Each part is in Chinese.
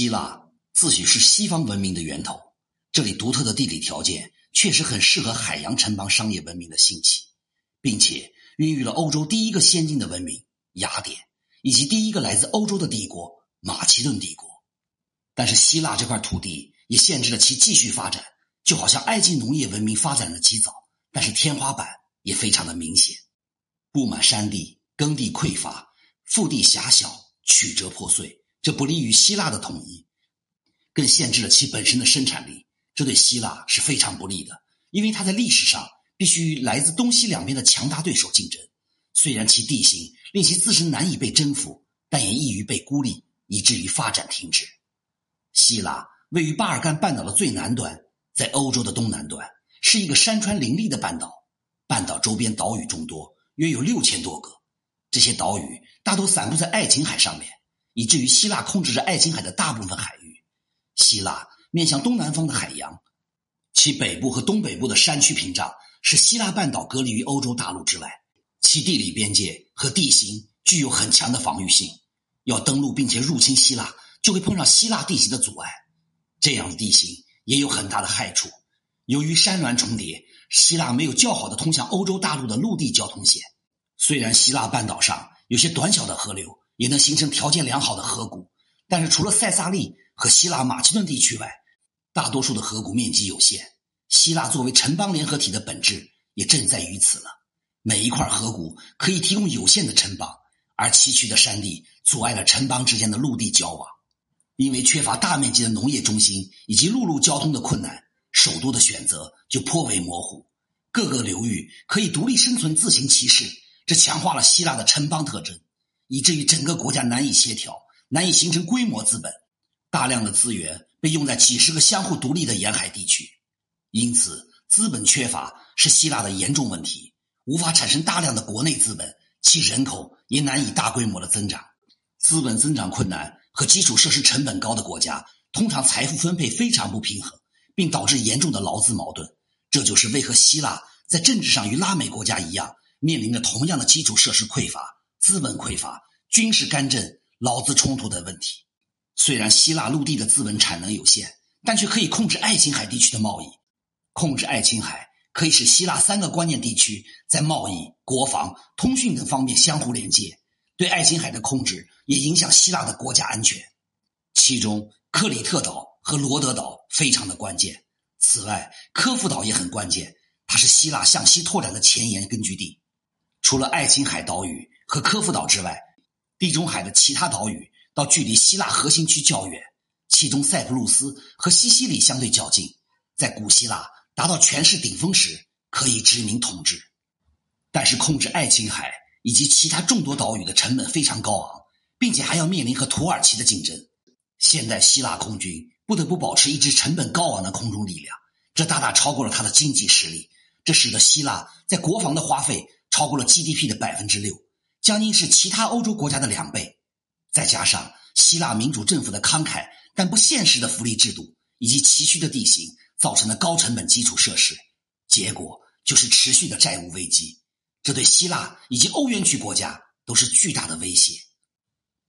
希腊自诩是西方文明的源头，这里独特的地理条件确实很适合海洋城邦商业文明的兴起，并且孕育了欧洲第一个先进的文明雅典，以及第一个来自欧洲的帝国马其顿帝国。但是，希腊这块土地也限制了其继续发展，就好像埃及农业文明发展的极早，但是天花板也非常的明显，布满山地，耕地匮乏，腹地狭小，曲折破碎。这不利于希腊的统一，更限制了其本身的生产力，这对希腊是非常不利的。因为它在历史上必须与来自东西两边的强大对手竞争。虽然其地形令其自身难以被征服，但也易于被孤立，以至于发展停滞。希腊位于巴尔干半岛的最南端，在欧洲的东南端，是一个山川林立的半岛。半岛周边岛屿众多，约有六千多个。这些岛屿大多散布在爱琴海上面。以至于希腊控制着爱琴海的大部分海域。希腊面向东南方的海洋，其北部和东北部的山区屏障使希腊半岛隔离于欧洲大陆之外。其地理边界和地形具有很强的防御性。要登陆并且入侵希腊，就会碰上希腊地形的阻碍。这样的地形也有很大的害处。由于山峦重叠，希腊没有较好的通向欧洲大陆的陆地交通线。虽然希腊半岛上有些短小的河流。也能形成条件良好的河谷，但是除了塞萨利和希腊马其顿地区外，大多数的河谷面积有限。希腊作为城邦联合体的本质也正在于此了。每一块河谷可以提供有限的城邦，而崎岖的山地阻碍了城邦之间的陆地交往。因为缺乏大面积的农业中心以及陆路交通的困难，首都的选择就颇为模糊。各个流域可以独立生存、自行其事，这强化了希腊的城邦特征。以至于整个国家难以协调，难以形成规模资本，大量的资源被用在几十个相互独立的沿海地区，因此资本缺乏是希腊的严重问题，无法产生大量的国内资本，其人口也难以大规模的增长。资本增长困难和基础设施成本高的国家，通常财富分配非常不平衡，并导致严重的劳资矛盾。这就是为何希腊在政治上与拉美国家一样，面临着同样的基础设施匮乏。资本匮乏、军事干政、劳资冲突等问题。虽然希腊陆地的资本产能有限，但却可以控制爱琴海地区的贸易。控制爱琴海可以使希腊三个关键地区在贸易、国防、通讯等方面相互连接。对爱琴海的控制也影响希腊的国家安全。其中，克里特岛和罗德岛非常的关键。此外，科夫岛也很关键，它是希腊向西拓展的前沿根据地。除了爱琴海岛屿。和科夫岛之外，地中海的其他岛屿到距离希腊核心区较远，其中塞浦路斯和西西里相对较近。在古希腊达到权势顶峰时，可以殖民统治。但是控制爱琴海以及其他众多岛屿的成本非常高昂，并且还要面临和土耳其的竞争。现代希腊空军不得不保持一支成本高昂的空中力量，这大大超过了他的经济实力。这使得希腊在国防的花费超过了 GDP 的百分之六。将近是其他欧洲国家的两倍，再加上希腊民主政府的慷慨但不现实的福利制度，以及崎岖的地形，造成的高成本基础设施，结果就是持续的债务危机。这对希腊以及欧元区国家都是巨大的威胁。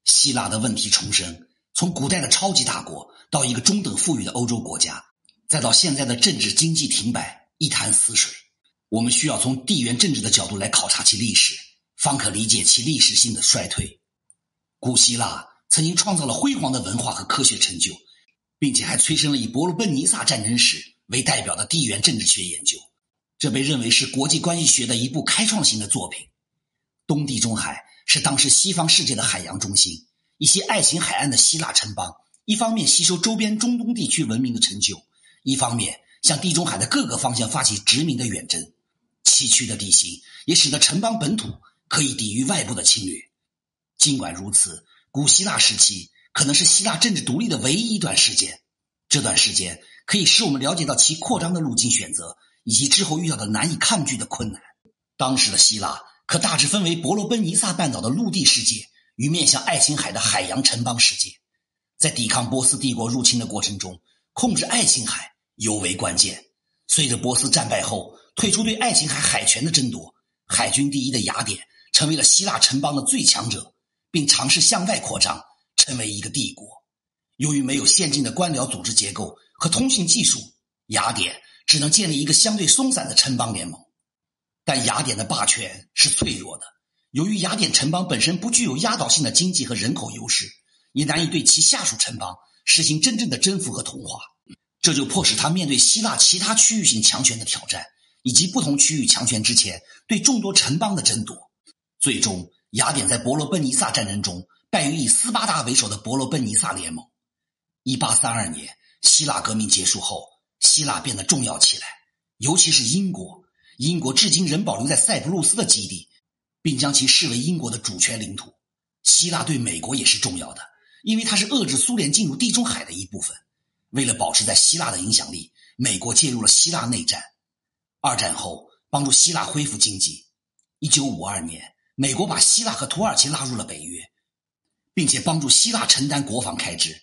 希腊的问题重生，从古代的超级大国到一个中等富裕的欧洲国家，再到现在的政治经济停摆一潭死水。我们需要从地缘政治的角度来考察其历史。方可理解其历史性的衰退。古希腊曾经创造了辉煌的文化和科学成就，并且还催生了以伯罗奔尼撒战争史为代表的地缘政治学研究，这被认为是国际关系学的一部开创性的作品。东地中海是当时西方世界的海洋中心，一些爱琴海岸的希腊城邦，一方面吸收周边中东地区文明的成就，一方面向地中海的各个方向发起殖民的远征。崎岖的地形也使得城邦本土。可以抵御外部的侵略。尽管如此，古希腊时期可能是希腊政治独立的唯一一段时间。这段时间可以使我们了解到其扩张的路径选择，以及之后遇到的难以抗拒的困难。当时的希腊可大致分为伯罗奔尼撒半岛的陆地世界与面向爱琴海的海洋城邦世界。在抵抗波斯帝国入侵的过程中，控制爱琴海尤为关键。随着波斯战败后退出对爱琴海海权的争夺，海军第一的雅典。成为了希腊城邦的最强者，并尝试向外扩张，成为一个帝国。由于没有先进的官僚组织结构和通信技术，雅典只能建立一个相对松散的城邦联盟。但雅典的霸权是脆弱的，由于雅典城邦本身不具有压倒性的经济和人口优势，也难以对其下属城邦实行真正的征服和同化。这就迫使他面对希腊其他区域性强权的挑战，以及不同区域强权之前对众多城邦的争夺。最终，雅典在伯罗奔尼撒战争中败于以斯巴达为首的伯罗奔尼撒联盟。一八三二年，希腊革命结束后，希腊变得重要起来，尤其是英国。英国至今仍保留在塞浦路斯的基地，并将其视为英国的主权领土。希腊对美国也是重要的，因为它是遏制苏联进入地中海的一部分。为了保持在希腊的影响力，美国介入了希腊内战。二战后，帮助希腊恢复经济。一九五二年，美国把希腊和土耳其拉入了北约，并且帮助希腊承担国防开支。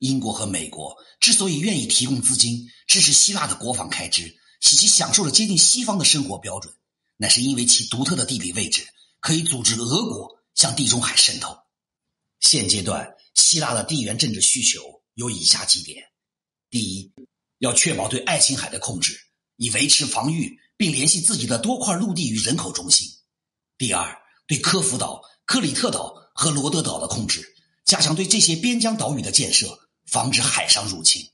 英国和美国之所以愿意提供资金支持希腊的国防开支，使其享受了接近西方的生活标准，那是因为其独特的地理位置可以组织俄国向地中海渗透。现阶段，希腊的地缘政治需求有以下几点。第一，要确保对爱琴海的控制，以维持防御，并联系自己的多块陆地与人口中心。第二，对科孚岛、克里特岛和罗德岛的控制，加强对这些边疆岛屿的建设，防止海上入侵。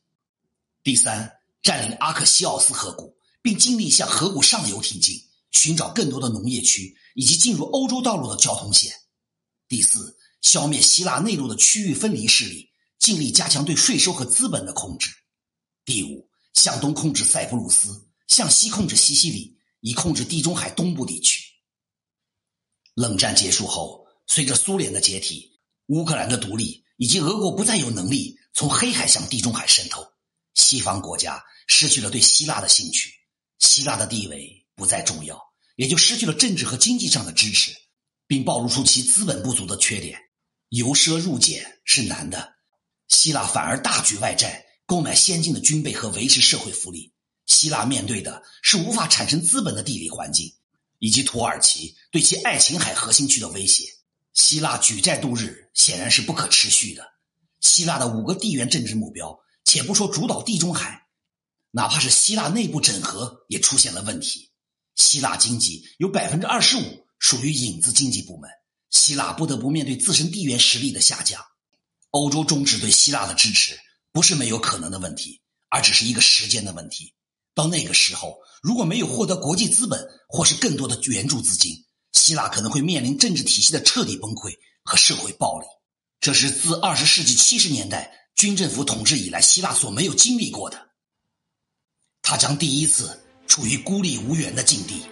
第三，占领阿克西奥斯河谷，并尽力向河谷上游挺进，寻找更多的农业区以及进入欧洲道路的交通线。第四，消灭希腊内陆的区域分离势力，尽力加强对税收和资本的控制。第五，向东控制塞浦路斯，向西控制西西里，以控制地中海东部地区。冷战结束后，随着苏联的解体、乌克兰的独立以及俄国不再有能力从黑海向地中海渗透，西方国家失去了对希腊的兴趣，希腊的地位不再重要，也就失去了政治和经济上的支持，并暴露出其资本不足的缺点。由奢入俭是难的，希腊反而大举外债。购买先进的军备和维持社会福利，希腊面对的是无法产生资本的地理环境，以及土耳其对其爱琴海核心区的威胁。希腊举债度日显然是不可持续的。希腊的五个地缘政治目标，且不说主导地中海，哪怕是希腊内部整合也出现了问题。希腊经济有百分之二十五属于影子经济部门，希腊不得不面对自身地缘实力的下降。欧洲终止对希腊的支持。不是没有可能的问题，而只是一个时间的问题。到那个时候，如果没有获得国际资本或是更多的援助资金，希腊可能会面临政治体系的彻底崩溃和社会暴力。这是自二十世纪七十年代军政府统治以来，希腊所没有经历过的。他将第一次处于孤立无援的境地。